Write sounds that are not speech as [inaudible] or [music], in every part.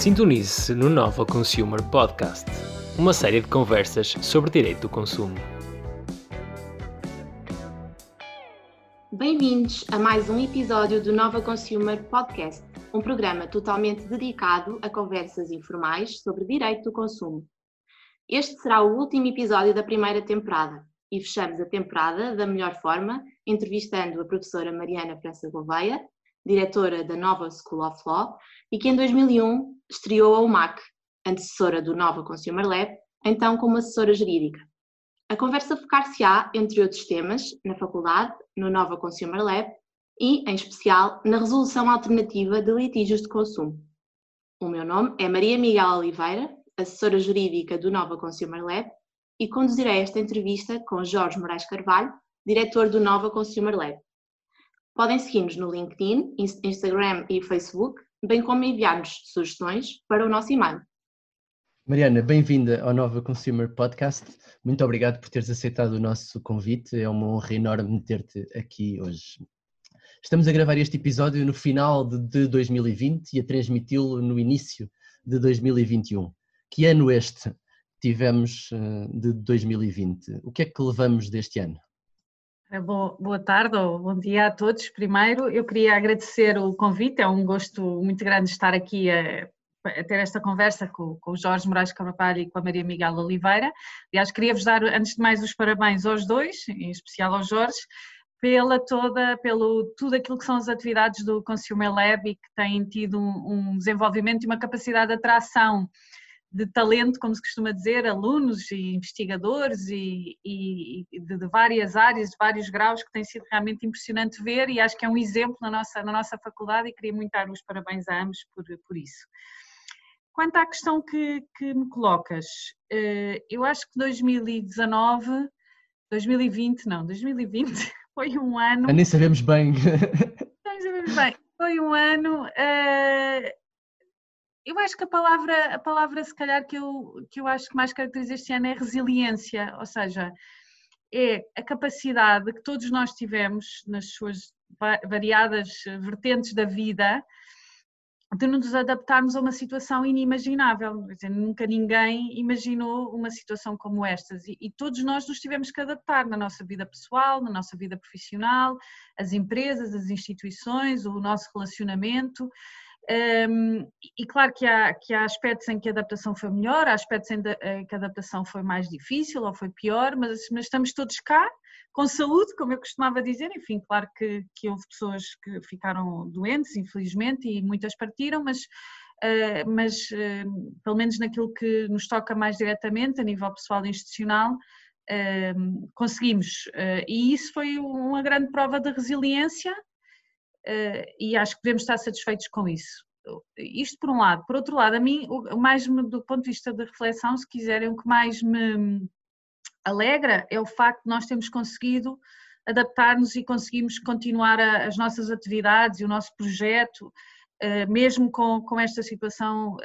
Sintonize-se no Nova Consumer Podcast, uma série de conversas sobre direito do consumo. Bem-vindos a mais um episódio do Nova Consumer Podcast, um programa totalmente dedicado a conversas informais sobre direito do consumo. Este será o último episódio da primeira temporada e fechamos a temporada da melhor forma, entrevistando a professora Mariana França Gouveia, diretora da Nova School of Law, e que em 2001 estreou a UMAC, antecessora do Nova Consumer Lab, então como assessora jurídica. A conversa focar-se-á, entre outros temas, na faculdade, no Nova Consumer Lab e, em especial, na resolução alternativa de litígios de consumo. O meu nome é Maria Miguel Oliveira, assessora jurídica do Nova Consumer Lab, e conduzirei esta entrevista com Jorge Moraes Carvalho, diretor do Nova Consumer Lab. Podem seguir-nos no LinkedIn, Instagram e Facebook, bem como enviar-nos sugestões para o nosso e-mail. Mariana, bem-vinda ao Nova Consumer Podcast. Muito obrigado por teres aceitado o nosso convite. É uma honra enorme ter-te aqui hoje. Estamos a gravar este episódio no final de 2020 e a transmiti-lo no início de 2021. Que ano este tivemos eh, de 2020? O que é que levamos deste ano? Boa tarde ou bom dia a todos. Primeiro, eu queria agradecer o convite, é um gosto muito grande estar aqui a, a ter esta conversa com, com, o Jorge Moraes Carvalho e com a Maria Miguel Oliveira. Aliás, queria-vos dar, antes de mais, os parabéns aos dois, em especial ao Jorge, pela toda, pelo tudo aquilo que são as atividades do Consumer Lab e que têm tido um, um desenvolvimento e uma capacidade de atração de talento, como se costuma dizer, alunos e investigadores e, e de, de, várias áreas, de vários graus, que tem sido realmente impressionante ver e acho que é um exemplo na nossa, na nossa faculdade e queria muito dar os parabéns a ambos por, por isso. Quanto à questão que, que me colocas, eh, eu acho que 2019, 2020, não, 2020 [laughs] foi um ano... nem sabemos bem. [laughs] Nem sabemos bem. Foi um ano uh, eu acho que a palavra, a palavra se calhar que eu, que eu acho que mais caracteriza este ano é resiliência, ou seja, é a capacidade que todos nós tivemos nas suas variadas vertentes da vida de nos adaptarmos a uma situação inimaginável. Dizer, nunca ninguém imaginou uma situação como estas e, e, todos nós nos tivemos que adaptar na nossa vida pessoal, na nossa vida profissional, as empresas, as instituições, o nosso relacionamento. Um, e claro que há, que há aspectos em que a adaptação foi melhor, há aspectos em, que a adaptação foi mais difícil ou foi pior, mas, mas, estamos todos cá, com saúde, como eu costumava dizer. Enfim, claro que, que houve pessoas que ficaram doentes, infelizmente, e muitas partiram, mas, uh, mas uh, pelo menos naquilo que nos toca mais diretamente, a nível pessoal e institucional, uh, conseguimos. e isso foi uma grande prova de resiliência uh, e acho que devemos estar satisfeitos com isso. Isto por um lado. Por outro lado, a mim, o mais do ponto de vista de reflexão, se quiserem, o que mais me alegra é o facto de nós termos conseguido adaptar-nos e conseguimos continuar a, as nossas atividades e o nosso projeto, uh, mesmo com, com esta situação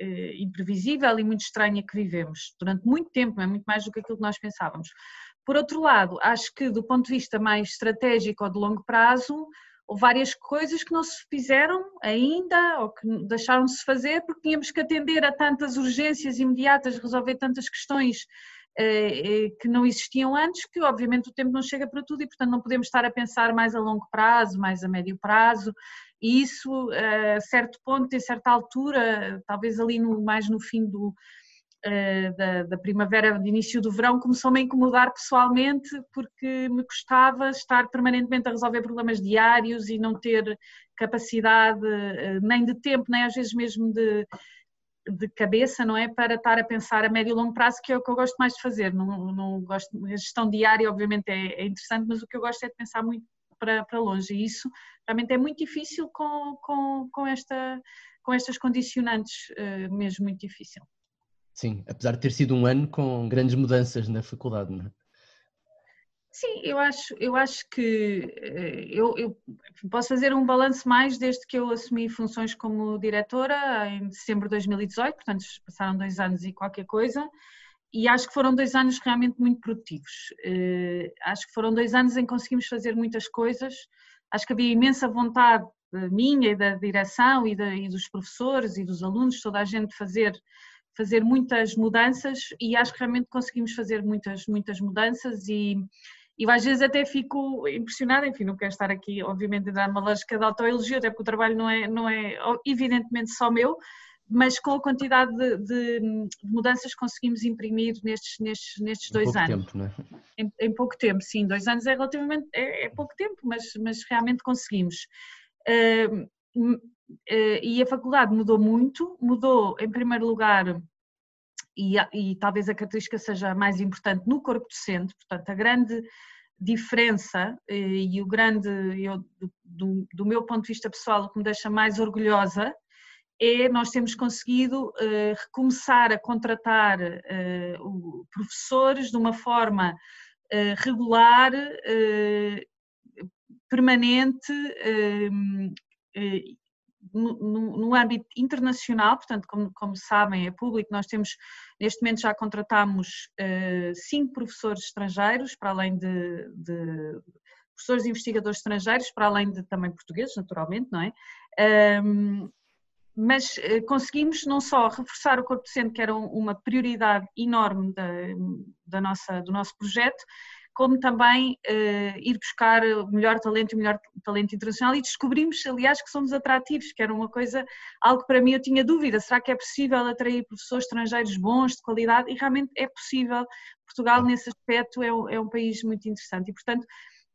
uh, imprevisível e muito estranha que vivemos durante muito tempo, é muito mais do que aquilo que nós pensávamos. Por outro lado, acho que do ponto de vista mais estratégico ou de longo prazo, houve várias coisas que não se fizeram ainda ou que deixaram-se fazer porque tínhamos que atender a tantas urgências imediatas, resolver tantas questões eh, eh, que não existiam antes, que obviamente o tempo não chega para tudo e portanto não podemos estar a pensar mais a longo prazo, mais a médio prazo e isso a certo ponto, em certa altura, talvez ali no, mais no fim do, eh, da, da, primavera, de início do verão, começou-me a incomodar pessoalmente porque me custava estar permanentemente a resolver problemas diários e não ter capacidade eh, nem de tempo, nem às vezes mesmo de, de cabeça, não é? Para estar a pensar a médio e longo prazo, que é o que eu gosto mais de fazer. Não, não gosto, a gestão diária, obviamente, é, é interessante, mas o que eu gosto é de pensar muito para, para longe. E isso realmente é muito difícil com, com, com, esta, com estas condicionantes, eh, mesmo muito difícil. Sim, apesar de ter sido um ano com grandes mudanças na faculdade, não é? Sim, eu acho, eu acho que eh, eu, eu, posso fazer um balanço mais desde que eu assumi funções como diretora em setembro de 2018, portanto passaram dois anos e qualquer coisa, e acho que foram dois anos realmente muito produtivos. Uh, acho que foram dois anos em que conseguimos fazer muitas coisas, acho que havia imensa vontade minha e da direção e, e dos professores e dos alunos, toda a gente fazer fazer muitas mudanças. E acho que realmente conseguimos fazer muitas, muitas mudanças. E, e às vezes até fico impressionada, enfim, não quero estar aqui obviamente a dar uma lógica de autoelogio, até porque o trabalho não é, não é evidentemente só meu, mas com a quantidade de, de, de mudanças que conseguimos imprimir nestes, nestes, nestes dois pouco anos. Tempo, não é? em, em, pouco tempo, sim, dois anos é relativamente é, é pouco tempo, mas, mas realmente conseguimos. Uh, uh, e a faculdade mudou muito, mudou em primeiro lugar e, e, talvez a característica seja a mais importante no corpo docente, portanto, a grande diferença eh, e o grande, eu, do, do, meu ponto de vista pessoal, o que me deixa mais orgulhosa é nós temos conseguido uh, recomeçar a contratar uh, professores de uma forma uh, regular, permanente, no, no, âmbito internacional, portanto, como, como, sabem, é público, nós temos, neste momento já contratamos cinco professores estrangeiros, para além de, de professores e investigadores estrangeiros, para além de também portugueses, naturalmente, não é? Um, mas eh, conseguimos não só reforçar o corpo docente, que era uma prioridade enorme da, da nossa, do nosso projeto, como também uh, ir buscar o melhor talento e o melhor talento internacional. E descobrimos, aliás, que somos atrativos, que era uma coisa, algo que para mim eu tinha dúvida, será que é possível atrair professores estrangeiros bons, de qualidade? E realmente é possível, Portugal nesse aspecto é um, é um país muito interessante. E, portanto,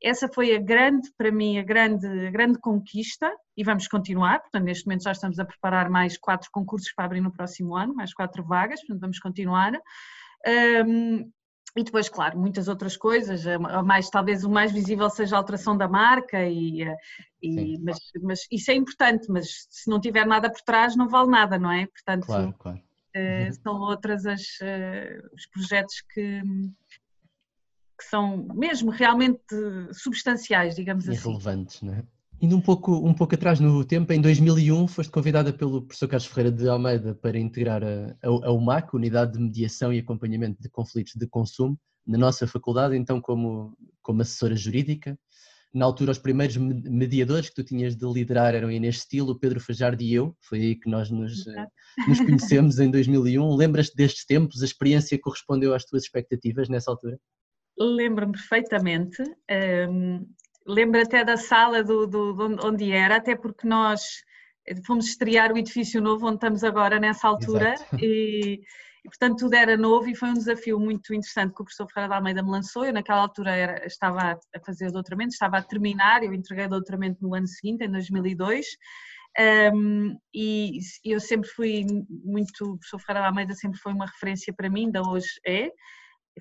essa foi a grande, para mim, a grande, a grande conquista e vamos continuar. Portanto, neste momento já estamos a preparar mais quatro concursos para abrir no próximo ano, mais quatro vagas, portanto, vamos continuar. Um, e depois, claro, muitas outras coisas, mais, talvez o mais visível seja a alteração da marca, e, e mas, mas, isso é importante, mas se não tiver nada por trás não vale nada, não é? Portanto, claro, claro. Uh, são outras as, uh, os projetos que, que são mesmo realmente substanciais, digamos e assim. Relevantes, não é? Indo um pouco, um pouco atrás no tempo, em 2001 foste convidada pelo professor Carlos Ferreira de Almeida para integrar a, a, a UMAC, Unidade de Mediação e Acompanhamento de Conflitos de Consumo, na nossa faculdade, então como, como assessora jurídica. Na altura, os primeiros mediadores que tu tinhas de liderar eram Inês Estilo, Pedro Fajardo e eu. Foi aí que nós nos, nos conhecemos em 2001. Lembras-te destes tempos? A experiência correspondeu às tuas expectativas nessa altura? Lembro-me perfeitamente. Um, lembro até da sala do, do, onde era, até porque nós fomos estrear o edifício novo onde estamos agora nessa altura [laughs] e, e, portanto tudo era novo e foi um desafio muito interessante que o professor Ferreira da Almeida me lançou. Eu naquela altura era, estava a fazer o doutoramento, estava a terminar, eu entreguei o doutoramento no ano seguinte, em 2002. Um, e eu sempre fui muito, o professor Ferreira da Almeida sempre foi uma referência para mim, ainda hoje é,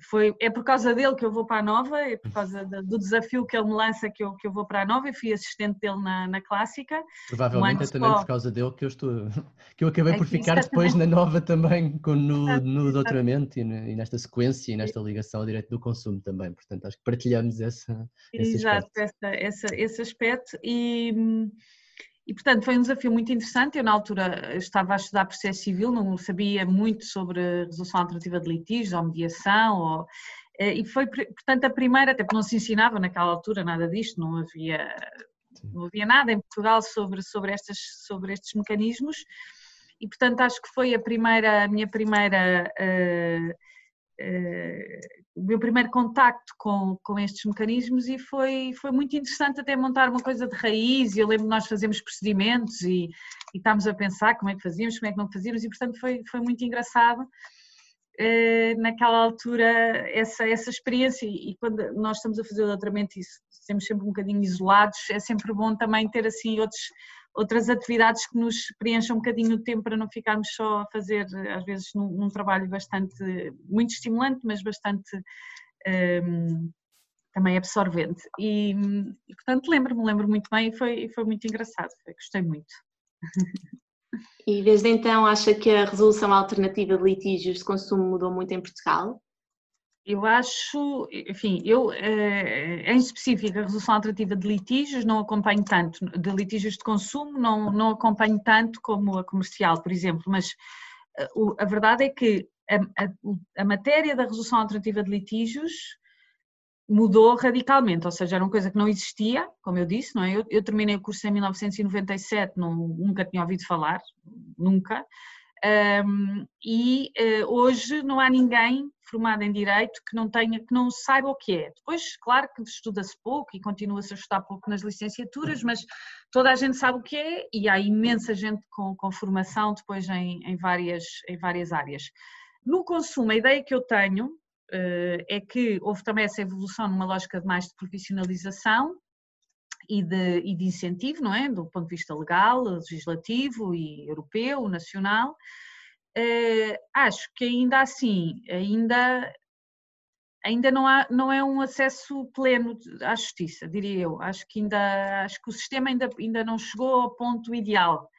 foi, é por causa dele que eu vou para a Nova, é por causa de, do desafio que ele me lança que eu, que eu vou para a Nova. Eu fui assistente dele na, na Clássica. Provavelmente é também por causa dele que eu estou, [laughs] que eu acabei por ficar depois na Nova também, com, no, no doutoramento e, e, nesta sequência e nesta ligação ao direito do consumo também. Portanto, acho que partilhamos essa, esse Exato, aspecto. Essa, essa, esse aspecto. E hum, e, portanto, foi um desafio muito interessante. Eu, na altura, estava a estudar processo civil, não sabia muito sobre resolução alternativa de litígios ou mediação. Ou, eh, e foi, portanto, a primeira, até porque não se ensinava naquela altura nada disto, não havia, não havia nada em Portugal sobre, sobre, estas, sobre estes mecanismos. E, portanto, acho que foi a primeira, a minha primeira. Uh, uh, o meu primeiro contacto com, com estes mecanismos e foi, foi muito interessante até montar uma coisa de raiz. Eu lembro nós fazemos procedimentos e, e estávamos a pensar como é que fazíamos, como é que não fazíamos, e portanto foi, foi muito engraçado eh, naquela altura essa, essa experiência. E quando nós estamos a fazer o doutoramento e estamos sempre um bocadinho isolados, é sempre bom também ter assim outros outras atividades que nos preencham um bocadinho o tempo para não ficarmos só a fazer, às vezes, num, num trabalho bastante, muito estimulante, mas bastante um, também absorvente. E, e portanto, lembro-me, lembro muito bem e foi, foi muito engraçado, gostei muito. E desde então acha que a resolução alternativa de litígios de consumo mudou muito em Portugal? Eu acho, enfim, eu eh, em específico a resolução alternativa de litígios não acompanho tanto, de litígios de consumo não, não acompanho tanto como a comercial, por exemplo, mas eh, a verdade é que a, a, a matéria da resolução alternativa de litígios mudou radicalmente, ou seja, era uma coisa que não existia, como eu disse, não é? Eu, eu terminei o curso em 1997, não, nunca tinha ouvido falar, nunca, um, e uh, hoje não há ninguém formado em Direito que não tenha, que não saiba o que é. Depois, claro que estuda-se pouco e continua-se a estudar pouco nas licenciaturas, mas toda a gente sabe o que é e há imensa gente com, com formação depois em, em, várias, em várias áreas. No consumo, a ideia que eu tenho uh, é que houve também essa evolução numa lógica de mais de profissionalização, e de, e de incentivo, não é? Do ponto de vista legal, legislativo e europeu, nacional. Uh, acho que ainda assim, ainda, ainda não, há, não é um acesso pleno à justiça, diria eu. Acho que ainda acho que o sistema ainda, ainda não chegou ao ponto ideal.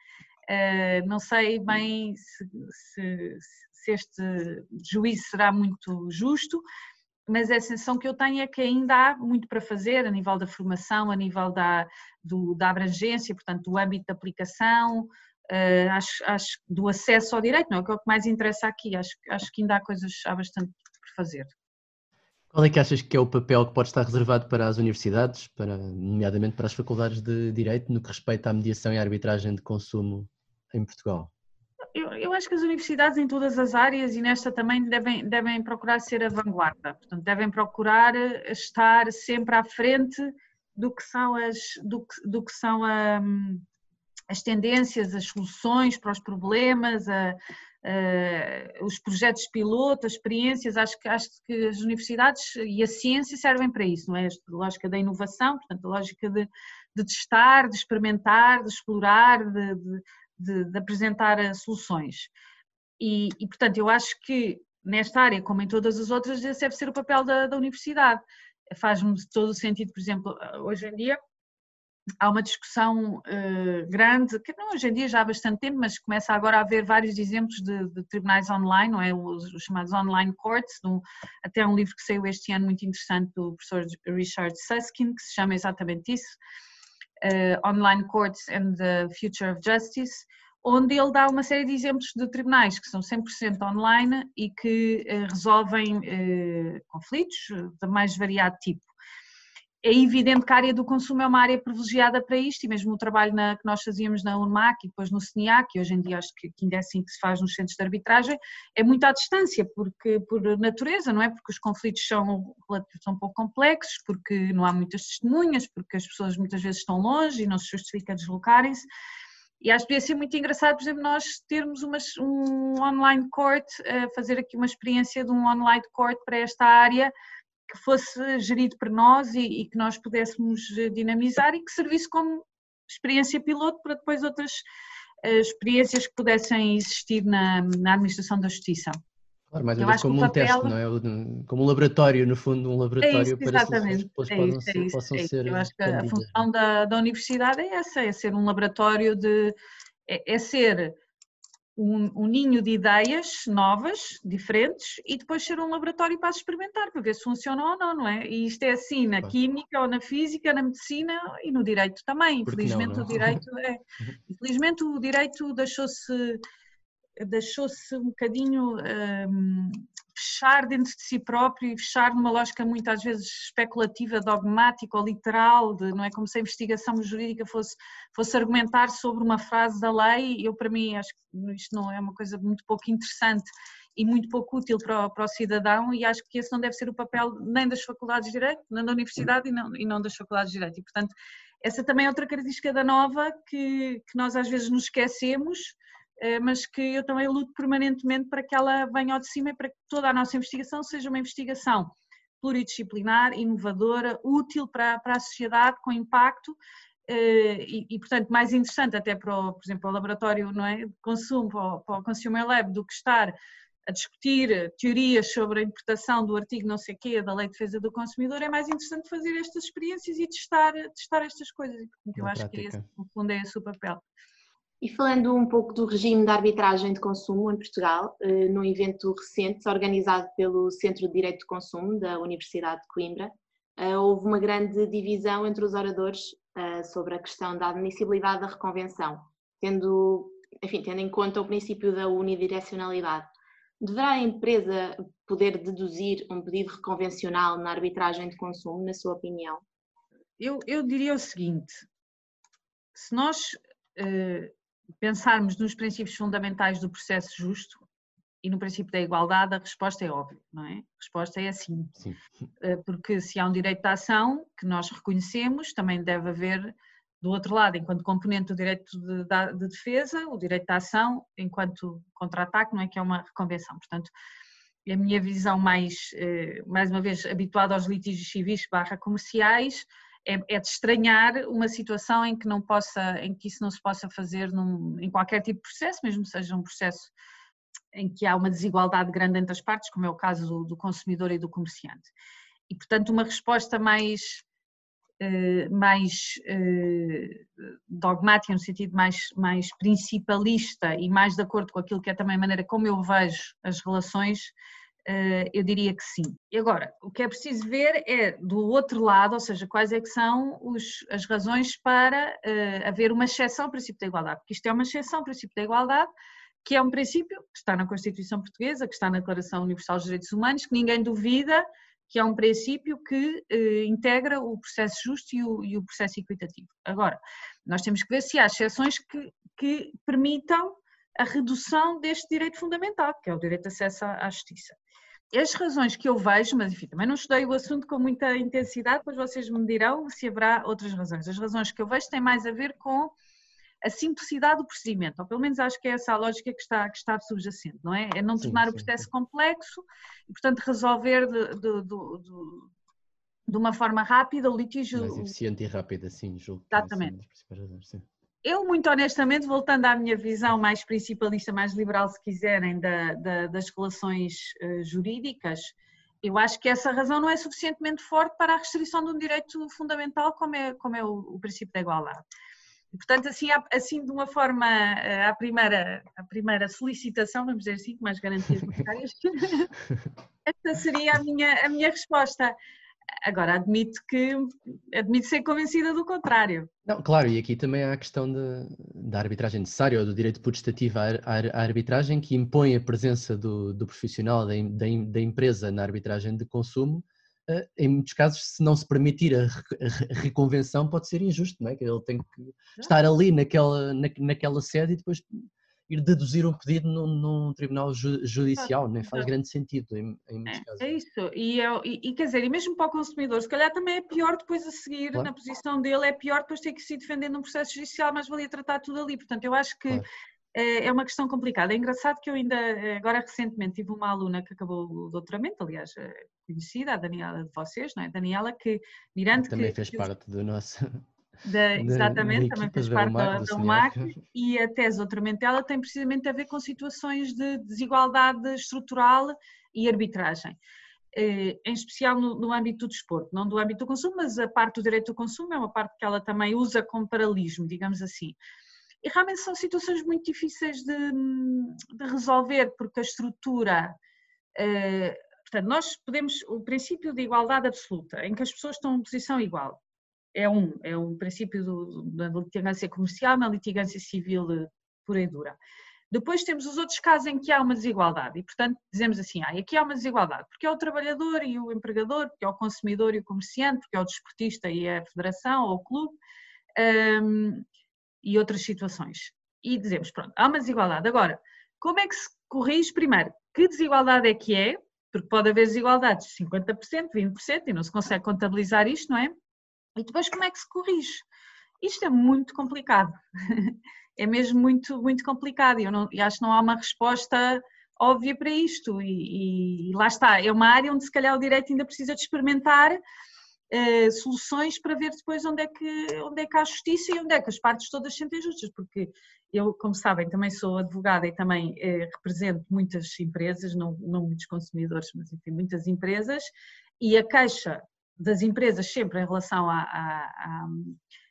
Uh, não sei bem se, se, se este juízo será muito justo, mas a sensação que eu tenho é que ainda há muito para fazer a nível da formação, a nível da, do, da abrangência, portanto, do âmbito de aplicação, uh, acho, acho, do acesso ao direito, não é? Que é o que mais interessa aqui, acho, acho que ainda há coisas, há bastante por fazer. Qual é que achas que é o papel que pode estar reservado para as universidades, para, nomeadamente para as faculdades de Direito, no que respeita à mediação e arbitragem de consumo em Portugal? Eu, eu, acho que as universidades em todas as áreas e nesta também devem, devem procurar ser a vanguarda, portanto, devem procurar eh, estar sempre à frente do que são as, do que, do que são a, hum, as tendências, as soluções para os problemas, a, a, os projetos piloto, as experiências, acho que, acho que as universidades e a ciência servem para isso, não é? A lógica da inovação, portanto, a lógica de, de testar, de experimentar, de explorar, de, de de, de apresentar eh, soluções. E, e, portanto, eu acho que nesta área, como em todas as outras, esse deve ser o papel da, da universidade. Faz-me todo o sentido, por exemplo, eh, hoje em dia há uma discussão uh, grande, que não hoje em dia já há bastante tempo, mas começa agora a haver vários exemplos de, de tribunais online, não é? Os, os chamados online courts, um, até um livro que saiu este ano muito interessante do professor Richard Susskind, que se chama exatamente isso, Online Courts and the Future of Justice, onde ele dá uma série de exemplos de tribunais que são 100% online e que uh, resolvem uh, conflitos de mais variado tipo é evidente que a área do consumo é uma área privilegiada para isto e mesmo o trabalho na, que nós fazíamos na UNMAC e depois no CNIAC, e hoje em dia acho que, ainda é assim que se faz nos centros de arbitragem, é muito à distância, porque por natureza, não é? Porque os conflitos são, são um pouco complexos, porque não há muitas testemunhas, porque as pessoas muitas vezes estão longe e não se justifica deslocarem-se. E acho que ia ser muito engraçado, por exemplo, nós termos uma, um online court, uh, fazer aqui uma experiência de um online court para esta área, que fosse gerido por nós e, e, que nós pudéssemos eh, dinamizar e que servisse como experiência piloto para depois outras uh, experiências que pudessem existir na, na administração da justiça. Claro, mais ou menos como um papel... teste, não é? Como um laboratório, no fundo, um laboratório é isso, para exatamente. que é isso, é isso, possam é ser. Eu acho que a função da, da universidade é essa, é ser um laboratório de. é, é ser um, um, ninho de ideias novas, diferentes, e depois ser um laboratório para experimentar, para ver se funciona ou não, não é? E isto é assim na química, ou na física, na medicina e no direito também. Infelizmente não, não? o direito [laughs] é. Infelizmente o direito deixou-se deixou-se um bocadinho um, fechar dentro de si próprio e fechar numa lógica muitas vezes especulativa, dogmática ou literal, de, não é como se a investigação jurídica fosse, fosse argumentar sobre uma frase da lei. Eu, para mim, acho que isto não é uma coisa muito pouco interessante e muito pouco útil para o, para o, cidadão e acho que esse não deve ser o papel nem das faculdades de Direito, nem da Universidade e não, e não das faculdades de Direito. E, portanto, essa também é outra característica da nova que, que nós às vezes nos esquecemos mas que eu também luto permanentemente para que ela venha ao de cima e para que toda a nossa investigação seja uma investigação pluridisciplinar, inovadora, útil para, para a sociedade, com impacto eh, e, e, portanto, mais interessante até para, o, por exemplo, o laboratório não é, de consumo, para o, para o Consumer Lab, do que estar a discutir teorias sobre a interpretação do artigo não sei quê da Lei de Defesa do Consumidor, é mais interessante fazer estas experiências e testar, testar estas coisas. E, portanto, eu acho que esse, no fundo, é esse o papel. E falando um pouco do regime de arbitragem de consumo em Portugal, eh, num evento recente organizado pelo Centro de Direito de Consumo da Universidade de Coimbra, eh, houve uma grande divisão entre os oradores eh, sobre a questão da admissibilidade da reconvenção, tendo, enfim, tendo em conta o princípio da unidirecionalidade. Deverá a empresa poder deduzir um pedido reconvencional na arbitragem de consumo, na sua opinião? Eu, eu diria o seguinte: se nós eh, pensarmos nos princípios fundamentais do processo justo e no princípio da igualdade, a resposta é óbvia, não é? A resposta é assim. Sim. Eh, porque se há um direito de ação que nós reconhecemos, também deve haver, do outro lado, enquanto componente do direito de, de defesa, o direito de ação enquanto contra-ataque, não é? Que é uma reconvenção. Portanto, a minha visão mais, eh, mais uma vez, habituada aos litígios civis barra comerciais, é, é, de estranhar uma situação em que não possa, em que isso não se possa fazer num, em qualquer tipo de processo, mesmo seja um processo em que há uma desigualdade grande entre as partes, como é o caso do, do consumidor e do comerciante. E, portanto, uma resposta mais, eh, mais eh, dogmática, no sentido mais, mais principalista e mais de acordo com aquilo que é também a maneira como eu vejo as relações, eu diria que sim. E agora, o que é preciso ver é do outro lado, ou seja, quais é que são os, as razões para uh, haver uma exceção ao princípio da igualdade, porque isto é uma exceção ao princípio da igualdade, que é um princípio que está na Constituição Portuguesa, que está na Declaração Universal dos Direitos Humanos, que ninguém duvida que é um princípio que uh, integra o processo justo e o, e o, processo equitativo. Agora, nós temos que ver se há exceções que, que permitam a redução deste direito fundamental, que é o direito de acesso à justiça as razões que eu vejo, mas enfim, também não estudei o assunto com muita intensidade, depois vocês me dirão se haverá outras razões. As razões que eu vejo têm mais a ver com a simplicidade do procedimento, ou pelo menos acho que é essa a lógica que está, que está subjacente, não é? É não sim, tornar sim, o processo sim. complexo e, portanto, resolver de, de, de, de, uma forma rápida o litígio. Mais eficiente e rápida, sim, julgo. Exatamente. Razões, eu, muito honestamente, voltando à minha visão mais principalista, mais liberal, se quiserem, da, da, das relações uh, jurídicas, eu acho que essa razão não é suficientemente forte para a restrição de um direito fundamental como é, como é o, o princípio da igualdade. E, portanto, assim, assim de uma forma, eh, à primeira, à primeira solicitação, vamos dizer assim, com mais garantias bancárias, [laughs] esta seria a minha, a minha resposta. Agora, admito que admito ser convencida do contrário. Não, claro, e aqui também há a questão de, da arbitragem necessária ou do direito putestativo à, à, arbitragem que impõe a presença do, do profissional da, da, da, empresa na arbitragem de consumo. Uh, em muitos casos, se não se permitir a, a, reconvenção, pode ser injusto, não é? Que ele tem que estar ali naquela, na, naquela sede e depois ir deduzir um pedido num, tribunal ju, judicial, nem faz grande sentido em, em muitos é, casos. É isso, e, é, e, e, quer dizer, e mesmo para o consumidor, se calhar também é pior depois a seguir, claro. na posição dele, é pior depois ter que se defender num processo judicial, mas valia tratar tudo ali, portanto eu acho que claro. é, é uma questão complicada. É engraçado que eu ainda, agora recentemente, tive uma aluna que acabou o doutoramento, aliás, é conhecida, a Daniela de vocês, não é? Daniela, que, mirando Também que, fez parte do nosso da, exatamente, também fez parte da, da UMAC [laughs] e a tese doutoramento ela tem precisamente a ver com situações de desigualdade estrutural e arbitragem. Eh, em especial no, no, âmbito do desporto, não do âmbito do consumo, mas a parte do direito do consumo é uma parte que ela também usa como paralelismo, digamos assim. E realmente são situações muito difíceis de, de resolver, porque a estrutura. Eh, portanto, nós podemos. O princípio de igualdade absoluta, em que as pessoas estão em posição igual, é um, é um princípio do, da litigância comercial na litigância civil eh, pura e dura. Depois temos os outros casos em que há uma desigualdade e, portanto, dizemos assim, ah, aqui há uma desigualdade, porque é o trabalhador e o empregador, porque é o consumidor e o comerciante, porque é o desportista e a federação ou o clube, um, e outras situações. E dizemos, pronto, há uma desigualdade. Agora, como é que se corrige, primeiro, que desigualdade é que é, porque pode haver desigualdades de 50%, 20% e não se consegue contabilizar isto, não é? E depois como é que se corrige? Isto é muito complicado. [laughs] é mesmo muito, muito complicado e eu não, acho que não há uma resposta óbvia para isto. E, e, lá está, é uma área onde se calhar o direito ainda precisa de experimentar uh, soluções para ver depois onde é, que, onde é que há justiça e onde é que as partes todas se sentem justas, porque eu, como sabem, também sou advogada e também uh, represento muitas empresas, não, não muitos consumidores, mas enfim, muitas empresas, e a queixa das empresas sempre em relação à, à,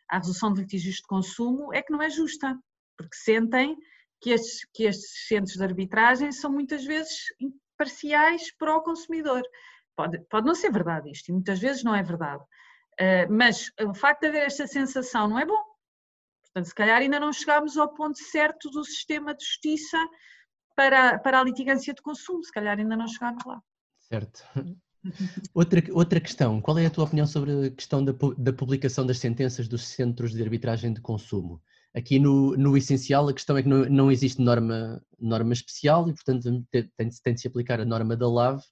à, resolução de litígios de consumo é que não é justa, porque sentem que estes, que estes centros de arbitragem são muitas vezes imparciais para o consumidor. Pode, pode não ser verdade isto, e muitas vezes não é verdade, uh, mas o facto de haver esta sensação não é bom. Portanto, se calhar ainda não chegámos ao ponto certo do sistema de justiça para, para a litigância de consumo, se calhar ainda não chegámos lá. Certo. Outra, outra questão, qual é a tua opinião sobre a questão da, da publicação das sentenças dos centros de arbitragem de consumo? Aqui no, no essencial a questão é que não, não existe norma, norma especial e portanto tem, tem de se aplicar a norma da LAV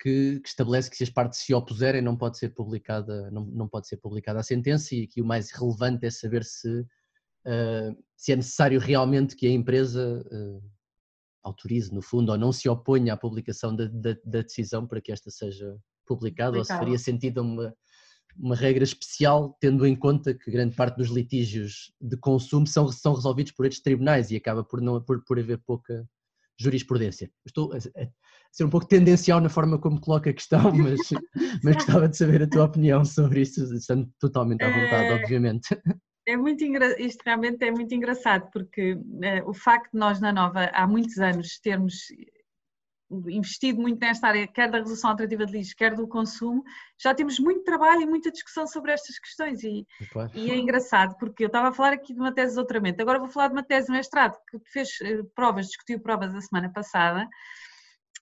que, que, estabelece que se as partes se opuserem não pode ser publicada, não, não pode ser publicada a sentença e aqui o mais relevante é saber se, uh, se é necessário realmente que a empresa uh, autorize, no fundo, ou não se oponha à publicação da, da, da decisão para que esta seja publicada, ou se faria sentido uma, uma regra especial, tendo em conta que grande parte dos litígios de consumo são, são resolvidos por estes tribunais e acaba por, não, por, por haver pouca jurisprudência. Estou a, a ser um pouco tendencial na forma como coloco a questão, [laughs] mas, mas gostava de saber a tua opinião sobre isso, estando totalmente à vontade, é... obviamente. É muito engra... Isto realmente é muito engraçado, porque eh, o facto de nós na Nova há muitos anos termos investido muito nesta área, quer da resolução alternativa de lixo, quer do consumo, já temos muito trabalho e muita discussão sobre estas questões e, claro. e é engraçado porque eu estava a falar aqui de uma tese de doutoramento, agora vou falar de uma tese de mestrado que fez eh, provas, discutiu provas a semana passada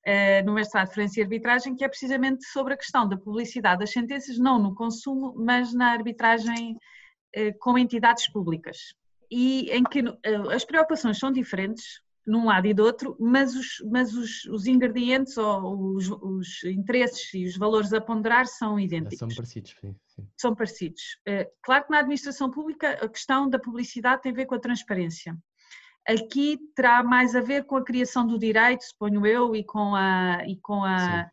eh, no mestrado de Forense e Arbitragem, que é precisamente sobre a questão da publicidade das sentenças, não no consumo, mas na arbitragem com entidades públicas. E em que as preocupações são diferentes, num lado e do outro, mas os, mas os, os ingredientes ou os, os, interesses e os valores a ponderar são idênticos. São parecidos, sim. sim. São parecidos. Eh, claro que na administração pública a questão da publicidade tem a ver com a transparência. Aqui terá mais a ver com a criação do direito, suponho eu, e com a, e com a, eh,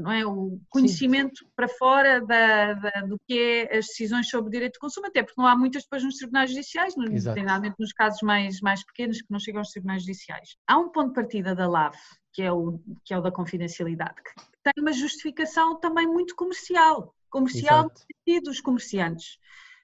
não é? o conhecimento Sim. para fora da, da, do que é as decisões sobre o direito de consumo, até porque não há muitas depois nos tribunais judiciais, nomeadamente nos casos mais, mais pequenos que não chegam aos tribunais judiciais. Há um ponto de partida da LAV, que é o, que é o da confidencialidade, que tem uma justificação também muito comercial, comercial Exato. no sentido dos comerciantes.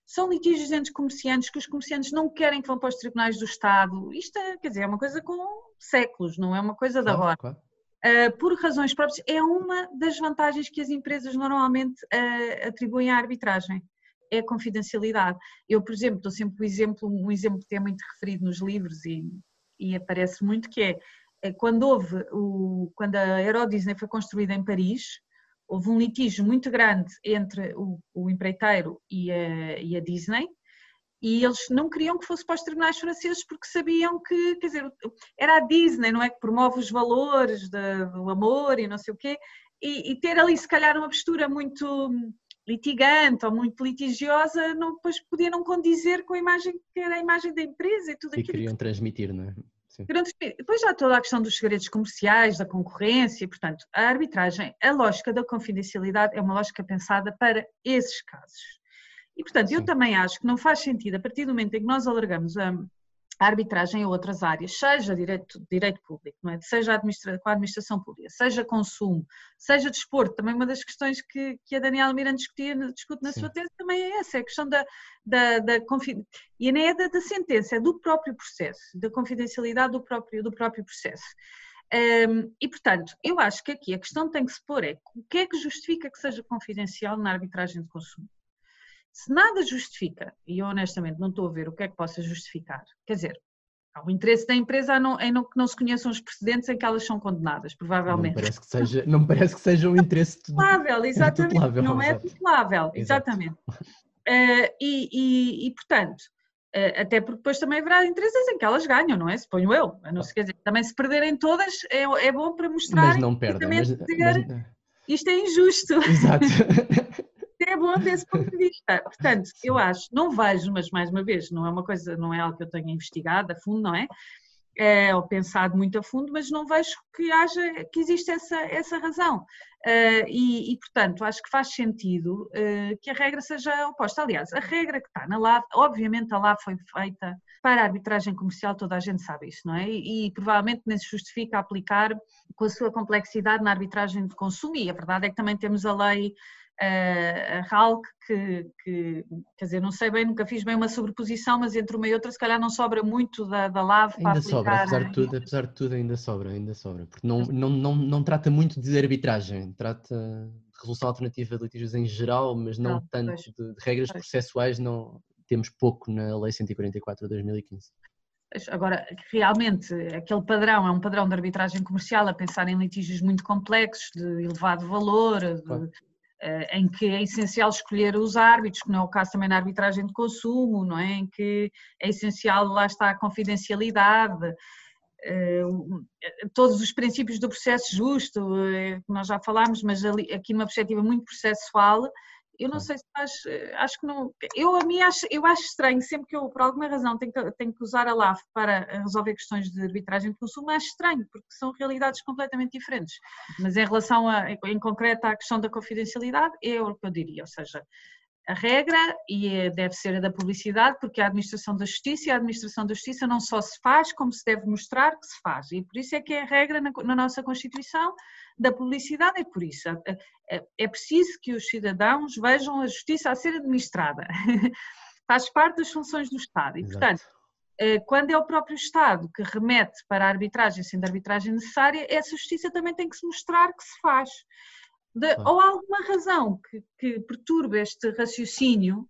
São litígios entre comerciantes que os comerciantes não querem que vão para os tribunais do Estado. Isto é, quer dizer, é uma coisa com séculos, não é uma coisa claro, de agora. Claro uh, por razões próprias, é uma das vantagens que as empresas normalmente uh, atribuem à arbitragem, é a confidencialidade. Eu, por exemplo, dou sempre um exemplo, um exemplo que é muito referido nos livros e, e aparece muito, que é, é quando houve o, quando a Euro Disney foi construída em Paris, houve um litígio muito grande entre o, o empreiteiro e a, e a Disney, e eles não queriam que fosse para os tribunais franceses porque sabiam que, quer dizer, era a Disney, não é? Que promove os valores do amor e não sei o quê, e, e, ter ali se calhar uma postura muito litigante ou muito litigiosa, não, depois podia não condizer com a imagem que era a imagem da empresa e tudo aquilo. E queriam transmitir, não é? Sim. Depois há toda a questão dos segredos comerciais, da concorrência, portanto, a arbitragem, a lógica da confidencialidade é uma lógica pensada para esses casos. E, portanto, Sim. eu também acho que não faz sentido, a partir do momento em que nós alargamos a, a arbitragem a outras áreas, seja direito, direito público, não é? seja administra, com a administração pública, seja consumo, seja desporto, também uma das questões que, que a Daniela Miranda discutia, discute na Sim. sua tese também é essa, é a questão da, da, da e nem é da, da, sentença, é do próprio processo, da confidencialidade do próprio, do próprio processo. Um, e, portanto, eu acho que aqui a questão tem que se pôr é o que é que justifica que seja confidencial na arbitragem de consumo? Se nada justifica, e eu honestamente não estou a ver o que é que possa justificar, quer dizer, há o interesse da empresa em não, em não, que não se conheçam os precedentes em que elas são condenadas, provavelmente. Não parece que seja, não parece que seja um interesse tutelável, [laughs] exatamente, tutelável, não é tutelável, exatamente. Uh, e, e, e, portanto, uh, até porque depois também haverá interesses em que elas ganham, não é? Suponho eu. Não se quer dizer, também se perderem todas é, é bom para mostrar. Mas não perdem. Mas, mas... Isto é injusto. Exato. [laughs] [laughs] é bom desse ponto de vista. Portanto, eu acho, não vejo, mas mais uma vez, não é uma coisa, não é algo que eu tenha investigado a fundo, não é? é ou pensado muito a fundo, mas não vejo que haja, que existe essa, essa razão. Uh, e, e, portanto, acho que faz sentido uh, que a regra seja oposta. Aliás, a regra que está na LAV, obviamente a LAV foi feita para a arbitragem comercial, toda a gente sabe isso, não é? E, e provavelmente nem se justifica aplicar com a sua complexidade na arbitragem de consumo, e a verdade é que também temos a lei a RALC, que, que, quer dizer, não sei bem, nunca fiz bem uma sobreposição, mas entre uma e outra se calhar não sobra muito da, da LAV ainda para aplicar. sobra, apesar de, tudo, apesar de tudo ainda sobra, ainda sobra, porque não, não, não, não trata muito de arbitragem, trata de resolução alternativa de litígios em geral, mas não, não tanto de, de, regras pois. processuais, não, temos pouco na Lei 144 de 2015. Agora, realmente, aquele padrão é um padrão de arbitragem comercial a pensar em litígios muito complexos, de elevado valor, de, eh, em que é essencial escolher os árbitros, que não é o caso também na arbitragem de consumo, não é? Em que é essencial, lá está a confidencialidade, eh, todos os princípios do processo justo, eh, que nós já falámos, mas aqui numa perspectiva muito processual, eu não sei se faz, eh, acho que não, eu a mim acho, eu acho estranho, sempre que eu por alguma razão tenho que, tenho que usar a LAF para resolver questões de arbitragem de consumo, acho estranho, porque são realidades completamente diferentes. Mas em relação a, em concreto à questão da confidencialidade, é o que eu diria, ou seja, a regra e é, deve ser a da publicidade, porque a administração da justiça e a administração da justiça não só se faz, como se deve mostrar que se faz. E por isso é que é a regra na, na nossa Constituição da publicidade, é por isso. É, é, é preciso que os cidadãos vejam a justiça a ser administrada. [laughs] faz parte das funções do Estado. E, portanto, eh, quando é o próprio Estado que remete para a arbitragem, sendo a arbitragem necessária, essa justiça também tem que se mostrar que se faz. De, ou há alguma razão que, que perturbe este raciocínio,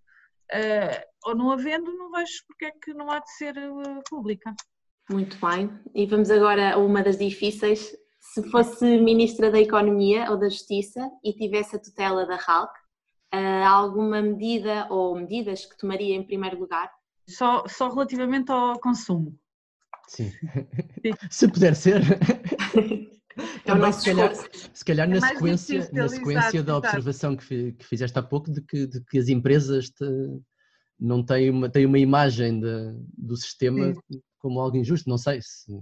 uh, ou não havendo, não vejo porque é que não há de ser uh, pública. Muito bem. E vamos agora a uma das difíceis. Se fosse Ministra da Economia ou da Justiça e tivesse a tutela da RALC, uh, alguma medida ou medidas que tomaria em primeiro lugar? Só, só relativamente ao consumo. Sim. Sim. [laughs] Se puder ser. [laughs] É Também, se calhar, se calhar é na sequência, na sequência da observação que, que fizeste há pouco de que, de que as empresas te, não têm uma, têm uma imagem de, do sistema Sim. como algo injusto, não sei se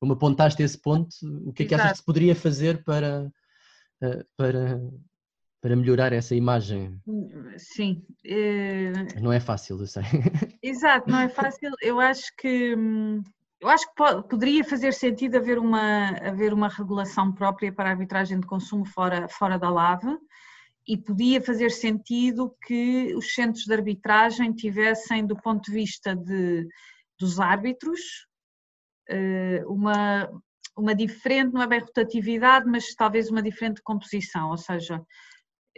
como apontaste esse ponto, o que é que Exato. achas que se poderia fazer para, eh, para, para melhorar essa imagem? Sim. É... Não é fácil, eu sei. [laughs] Exato, não é fácil. Eu acho que hum, eu acho que pode, poderia fazer sentido haver uma, haver uma regulação própria para a arbitragem de consumo fora, fora da LAVE e podia fazer sentido que os centros de arbitragem tivessem, do ponto de vista de, dos árbitros, uma, uma diferente, não é bem rotatividade, mas talvez uma diferente composição, ou seja,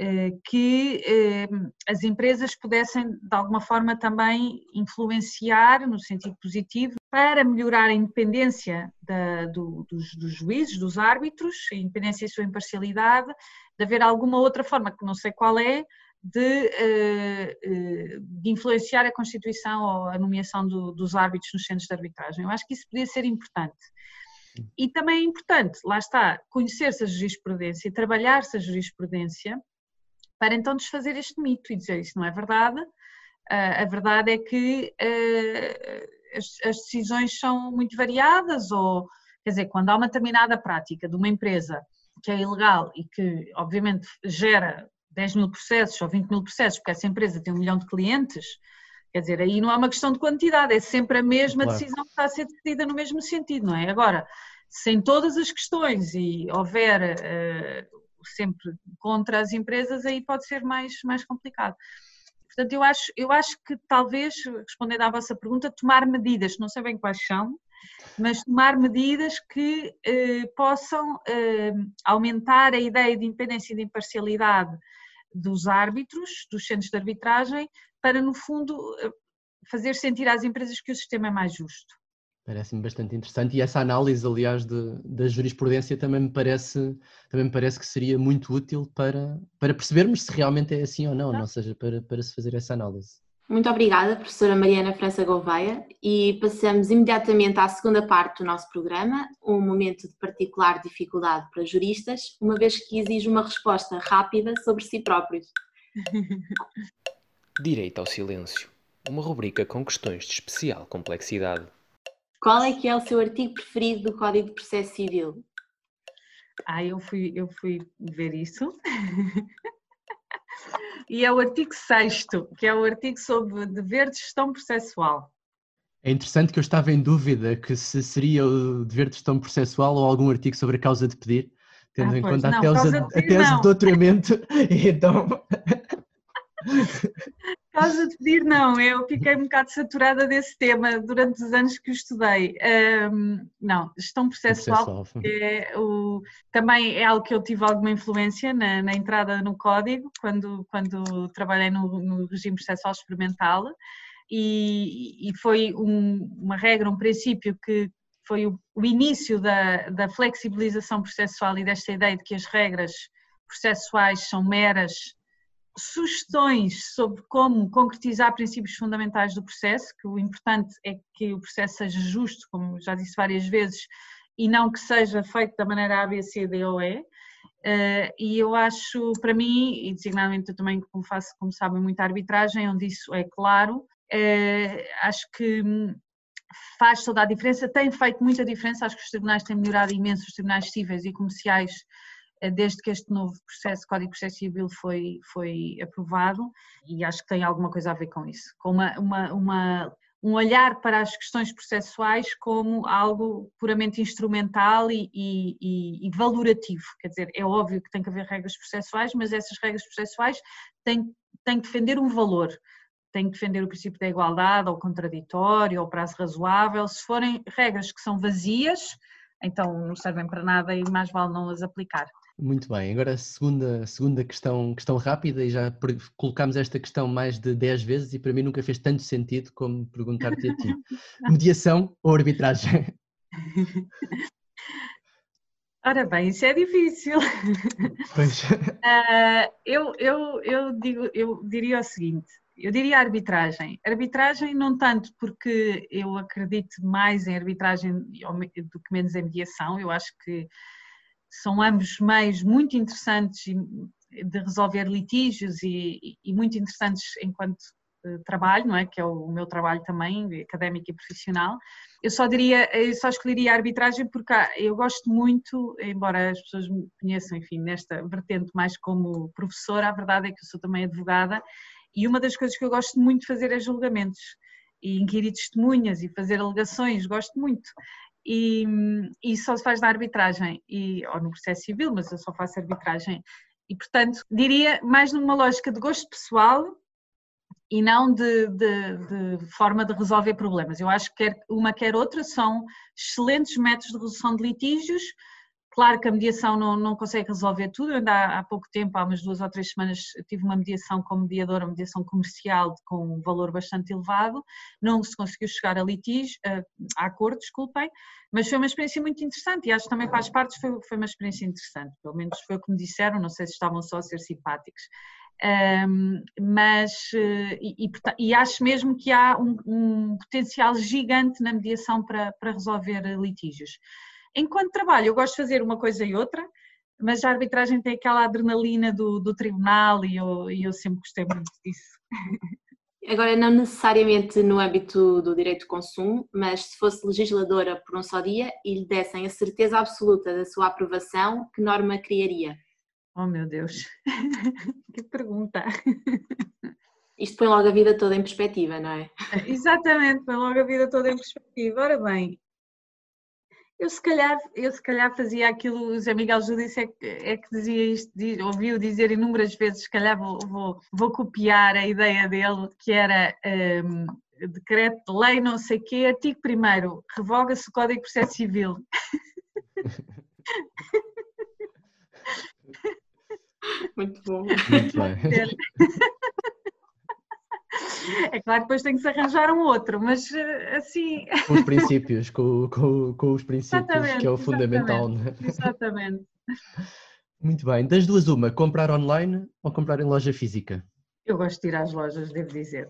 eh, que eh, as empresas pudessem de alguma forma também influenciar no sentido positivo para melhorar a independência da, do, dos, dos, juízes, dos árbitros, a independência e sua imparcialidade, de haver alguma outra forma, que não sei qual é, de, eh, de influenciar a constituição ou a nomeação do, dos árbitros nos centros de arbitragem. Eu acho que isso podia ser importante. E também é importante, lá está, conhecer-se a jurisprudência e trabalhar-se a jurisprudência para então desfazer este mito e dizer isso não é verdade. Uh, a verdade é que as, decisões são muito variadas, ou quer dizer, quando há uma determinada prática de uma empresa que é ilegal e que obviamente gera 10 mil processos ou 20 mil processos, porque essa empresa tem um milhão de clientes, quer dizer, aí não há uma questão de quantidade, é sempre a mesma claro. decisão que está a ser decidida no mesmo sentido, não é? Agora, sem todas as questões e houver uh, sempre contra as empresas, aí pode ser mais, mais complicado. Portanto, eu acho, eu acho que talvez, respondendo à vossa pergunta, tomar medidas, não sei bem quais são, mas tomar medidas que eh, possam eh, aumentar a ideia de independência e de imparcialidade dos árbitros, dos centros de arbitragem, para, no fundo, eh, fazer sentir às empresas que o sistema é mais justo. Parece-me bastante interessante e essa análise, aliás, de, da jurisprudência também me parece também me parece que seria muito útil para, para percebermos se realmente é assim ou não, não seja, para, para se fazer essa análise. Muito obrigada, professora Mariana França Gouveia, e passamos imediatamente à segunda parte do nosso programa, um momento de particular dificuldade para juristas, uma vez que exige uma resposta rápida sobre si próprios. [laughs] Direito ao silêncio, uma rubrica com questões de especial complexidade. Qual é que é o seu artigo preferido do Código de Processo Civil? Ah, eu fui, eu fui ver isso. [laughs] e é o artigo 6 que é o artigo sobre dever de gestão processual. É interessante que eu estava em dúvida que se seria o dever de gestão processual ou algum artigo sobre a causa de pedir, tendo ah, em conta não, a, tese, a tese de doutoramento. [laughs] então. [laughs] Causa de pedir, não, eu fiquei um bocado saturada desse tema durante os anos que o estudei. Um, não, gestão processual, é o, também é algo que eu tive alguma influência na, na entrada no código, quando, quando trabalhei no, no regime processual experimental. e, e foi um, uma regra, um princípio que foi o, o início da, da flexibilização processual e desta ideia de que as regras processuais são meras sugestões sobre como concretizar princípios fundamentais do processo, que o importante é que o processo seja justo, como já disse várias vezes, e não que seja feito da maneira A, B, C, D ou E. Uh, e eu acho, para mim, e designadamente eu também, como faço, como sabem, muita arbitragem, onde isso é claro, uh, acho que faz toda a diferença, tem feito muita diferença, acho que os tribunais têm melhorado imenso, os tribunais cíveis e comerciais, desde que este novo processo, Código de Processo Civil foi, foi aprovado, e acho que tem alguma coisa a ver com isso, com uma, uma, uma um olhar para as questões processuais como algo puramente instrumental e, e, e, valorativo. Quer dizer, é óbvio que tem que haver regras processuais, mas essas regras processuais têm, têm que defender um valor. Têm que defender o princípio da igualdade, ou contraditório, ou prazo razoável. Se forem regras que são vazias, então não servem para nada e mais vale não as aplicar. Muito bem, agora a segunda, segunda questão, questão rápida, e já colocámos esta questão mais de 10 vezes e para mim nunca fez tanto sentido como perguntar-te a ti. [laughs] Mediação ou arbitragem? [laughs] Ora bem, isso é difícil. Pois. Uh, [laughs] eu, eu, eu, digo, eu diria o seguinte, eu diria arbitragem. Arbitragem não tanto porque eu acredito mais em arbitragem do que menos em mediação, eu acho que são ambos meios muito interessantes de resolver litígios e, e muito interessantes enquanto eh, trabalho, não é? Que é o meu trabalho também, académico e profissional. Eu só diria, eu só escolheria a arbitragem porque eu gosto muito, embora as pessoas me conheçam, enfim, nesta vertente mais como professora, a verdade é que eu sou também advogada e uma das coisas que eu gosto muito de fazer é julgamentos e inquirir testemunhas e fazer alegações, gosto muito e, e só se faz na arbitragem, e, ou no processo civil, mas eu só faço arbitragem. E, portanto, diria mais numa lógica de gosto pessoal e não de, de, de, forma de resolver problemas. Eu acho que quer uma quer outra são excelentes métodos de resolução de litígios, Claro que a mediação não, não consegue resolver tudo. Eu ainda há, há, pouco tempo, há umas duas ou três semanas, tive uma mediação como mediadora, uma mediação comercial com um valor bastante elevado. Não se conseguiu chegar a litígio, a, a acordo, desculpem, mas foi uma experiência muito interessante e acho que também para as partes foi, foi uma experiência interessante. Pelo menos foi o que me disseram, não sei se estavam só a ser simpáticos. Um, mas e, e, e, acho mesmo que há um, um potencial gigante na mediação para, para resolver litígios. Enquanto trabalho, eu gosto de fazer uma coisa e outra, mas a arbitragem tem aquela adrenalina do, do tribunal e eu, e eu sempre gostei muito disso. Agora, não necessariamente no âmbito do direito de consumo, mas se fosse legisladora por um só dia e lhe dessem a certeza absoluta da sua aprovação, que norma criaria? Oh meu Deus, [laughs] que pergunta! Isto põe logo a vida toda em perspectiva, não é? Exatamente, põe logo a vida toda em perspectiva. Ora bem, eu se calhar, eu se calhar fazia aquilo, o Zé Miguel Judice é, que, é que dizia isto, diz, ouviu dizer inúmeras vezes, se calhar vou, vou, vou copiar a ideia dele, que era um, decreto de lei não sei quê, artigo 1 revoga-se o Código de Processo Civil. [laughs] Muito bom. Muito bem. [laughs] É claro que depois tem que se arranjar um outro, mas eh, assim. Com os princípios, com, com, com os princípios, exatamente, que é o fundamental. Exatamente, é? exatamente. Muito bem. Das duas, uma, comprar online ou comprar em loja física? Eu gosto de ir às lojas, devo dizer.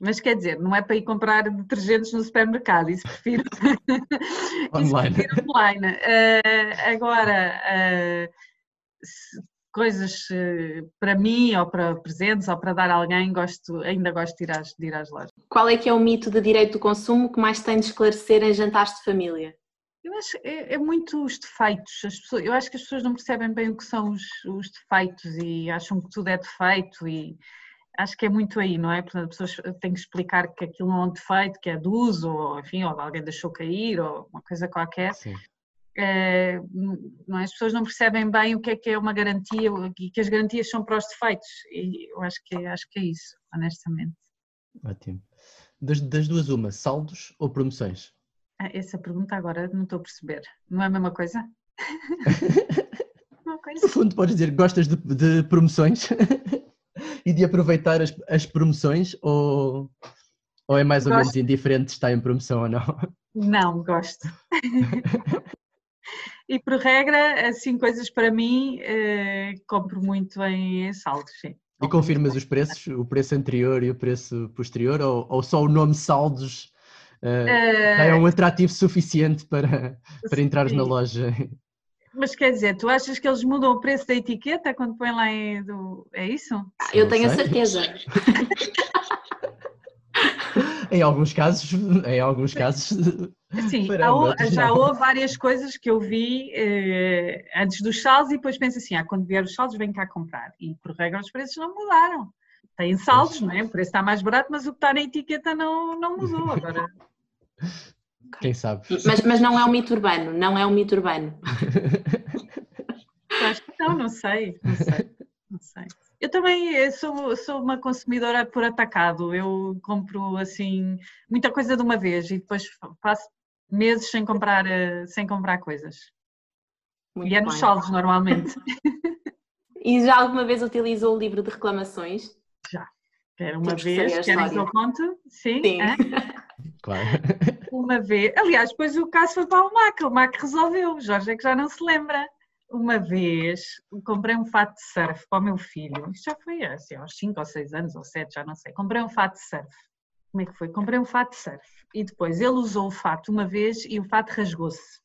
Mas quer dizer, não é para ir comprar detergentes no supermercado, isso prefiro online. [laughs] isso prefiro online. Uh, agora, uh, coisas eh, para mim ou para presentes ou para dar a alguém, gosto, ainda gosto de ir, às, de ir às lojas. Qual é que é o mito de direito do consumo que mais tem de esclarecer em jantares de família? Eu acho é, é muito os defeitos. Pessoas, eu acho que as pessoas não percebem bem o que são os, os defeitos e acham que tudo é defeito e acho que é muito aí, não é? Portanto, as pessoas têm que explicar que aquilo não é um defeito, que é de uso, ou enfim, ou alguém deixou cair, ou uma coisa qualquer. Sim. Não, é? as pessoas não percebem bem o que é que é uma garantia e que as garantias são para os defeitos. E eu acho que, acho que é isso, honestamente. Ótimo. Das, das duas, uma, saldos ou promoções? Ah, essa pergunta agora não estou a perceber. Não é a mesma coisa? [laughs] coisa? No fundo, podes dizer gostas de, de promoções [laughs] e de aproveitar as, as promoções ou Ou é mais ou gosto. menos indiferente se está em promoção ou não? Não, gosto. [laughs] e por regra, assim, coisas para mim, eh, compro muito em saldos, sim. E confirmas os preços, o preço anterior e o preço posterior, ou, ou só o nome saldos uh, é um atrativo suficiente para, para entrares na loja? Mas quer dizer, tu achas que eles mudam o preço da etiqueta quando põem lá em, do... é isso? Eu tenho a certeza. [laughs] em alguns casos, em alguns casos. Sim, há, [laughs] já houve várias coisas que eu vi eh, antes dos saldos e depois penso assim, ah, quando vier os saldos vem cá comprar. E por regra os preços não mudaram. Tem saldos, não é? O preço está mais barato, mas o que está na etiqueta não, não mudou [laughs] agora. Quem sabe? Mas, mas não é um mito urbano, não é um mito urbano. [laughs] Acho que não, não sei, não sei, não sei. Eu também sou, sou uma consumidora por atacado. Eu compro assim muita coisa de uma vez e depois passo meses sem comprar, eh, sem comprar coisas. Muito e é nos saldos normalmente. [laughs] [laughs] E já alguma vez utilizou o livro de reclamações? Já. Era uma Temos vez, querem que eu conte? Sim. Sim. [laughs] Claro. Uma vez. Aliás, depois o caso foi para o MAC, o MAC resolveu. O Jorge é que já não se lembra uma vez comprei um fato de surf para o meu filho, isto já foi assim, aos 5 ou 6 anos ou 7, já não sei. Comprei um fato de surf. Como é que foi? Comprei um fato de surf e depois ele usou o fato uma vez e o fato rasgou-se.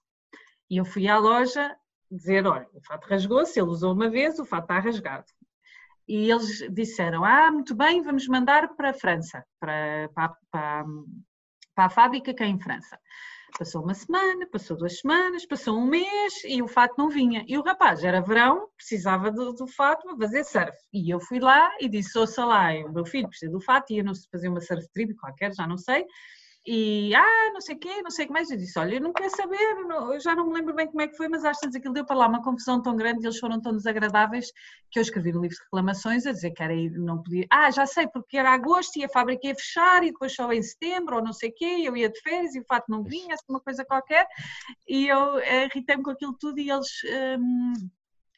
E eu fui à loja dizer: olha, o fato rasgou-se, ele usou uma vez, o fato está rasgado. E eles disseram: ah, muito bem, vamos mandar para a França, para, para, para, para a fábrica que é em França. Passou uma semana, passou duas semanas, passou um mês e o fato não vinha. E o rapaz, era verão, precisava do, do fato para fazer surf. E eu fui lá e disse: ouça lá, o meu filho precisa do fato, ia não fazer uma surf trip qualquer, já não sei e ah, não sei o quê, não sei o que mais. Eu disse: Olha, eu não quero saber, não, eu já não me lembro bem como é que foi, mas acho que aquilo deu para lá uma confusão tão grande e eles foram tão desagradáveis que eu escrevi no livro de reclamações a dizer que era não podia. Ah, já sei, porque era agosto e a fábrica ia fechar e depois só em setembro ou não sei o quê, eu ia de férias e o fato não vinha, assim, uma coisa qualquer. E eu eh, irritei-me com aquilo tudo e eles. Hum,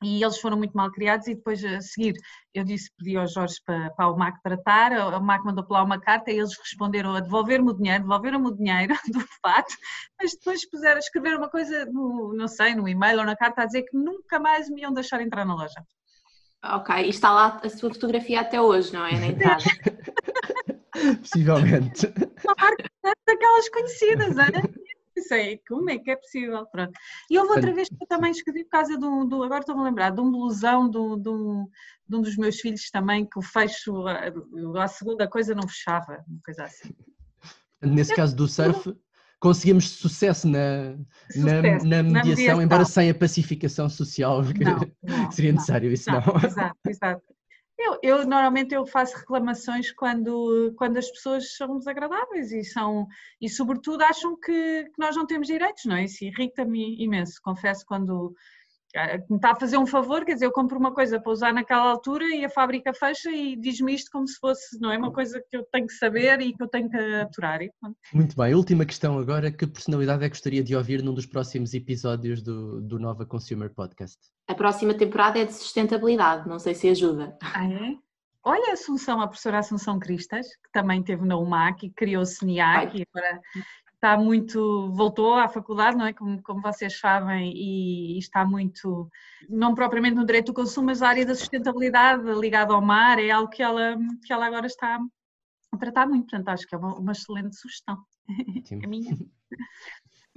e eles foram muito mal criados e depois a seguir eu disse, pedi ao Jorge para, para o MAC tratar, o MAC mandou para lá uma carta e eles responderam a devolver-me o dinheiro, devolveram-me o dinheiro [laughs] do fato, mas depois puseram a escrever uma coisa, no, não sei, no e-mail ou na carta a dizer que nunca mais me iam deixar entrar na loja. Ok, e está lá a sua fotografia até hoje, não é? Na entrada. [laughs] Possivelmente. Uma marca daquelas conhecidas, é? [laughs] pensei, como é que é possível? Pronto. E houve outra vez que eu também escrevi por causa do, do agora estou-me a lembrar, de um blusão do, do, de um dos meus filhos também, que o fecho, a, a segunda coisa não fechava, uma coisa assim. Nesse eu, caso do surf, conseguimos sucesso na, sucesso, na, na, mediação, na, mediação, embora sem a pacificação social [laughs] que, não, não, seria necessário, isso não. não. Exato, exato. Eu, eu, normalmente eu faço reclamações quando, quando as pessoas são desagradáveis e são e sobretudo acham que, que nós não temos direitos, não é? Isso irrita-me imenso, confesso quando me está a fazer um favor, quer dizer, eu compro uma coisa para usar naquela altura e a fábrica fecha e diz-me isto como se fosse, não é? Uma coisa que eu tenho que saber e que eu tenho que aturar. E, Muito bem, última questão agora, que personalidade é que gostaria de ouvir num dos próximos episódios do, do Nova Consumer Podcast? A próxima temporada é de sustentabilidade, não sei se ajuda. Ah, é? Olha a Assunção, a professora Assunção Cristas, que também teve na UMAC e criou o SENIAC e agora está muito, voltou à faculdade, não é? Como, como vocês sabem, e, e, está muito, não propriamente no direito do consumo, mas a área da sustentabilidade ligada ao mar é algo que ela, que ela agora está a tratar muito, portanto acho que é uma, uma excelente sugestão. Sim. É minha. [laughs]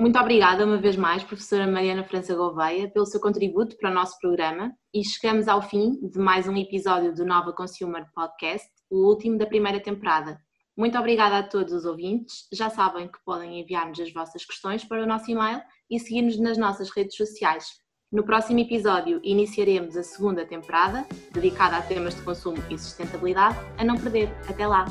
Muito obrigada uma vez mais, professora Mariana França Gouveia, pelo seu contributo para o nosso programa e chegamos ao fim de mais um episódio do Nova Consumer Podcast, o último da primeira temporada. Muito obrigada a todos os ouvintes. Já sabem que podem enviar-nos as vossas questões para o nosso e-mail e seguir-nos nas nossas redes sociais. No próximo episódio iniciaremos a segunda temporada, dedicada a temas de consumo e sustentabilidade. A não perder. Até lá!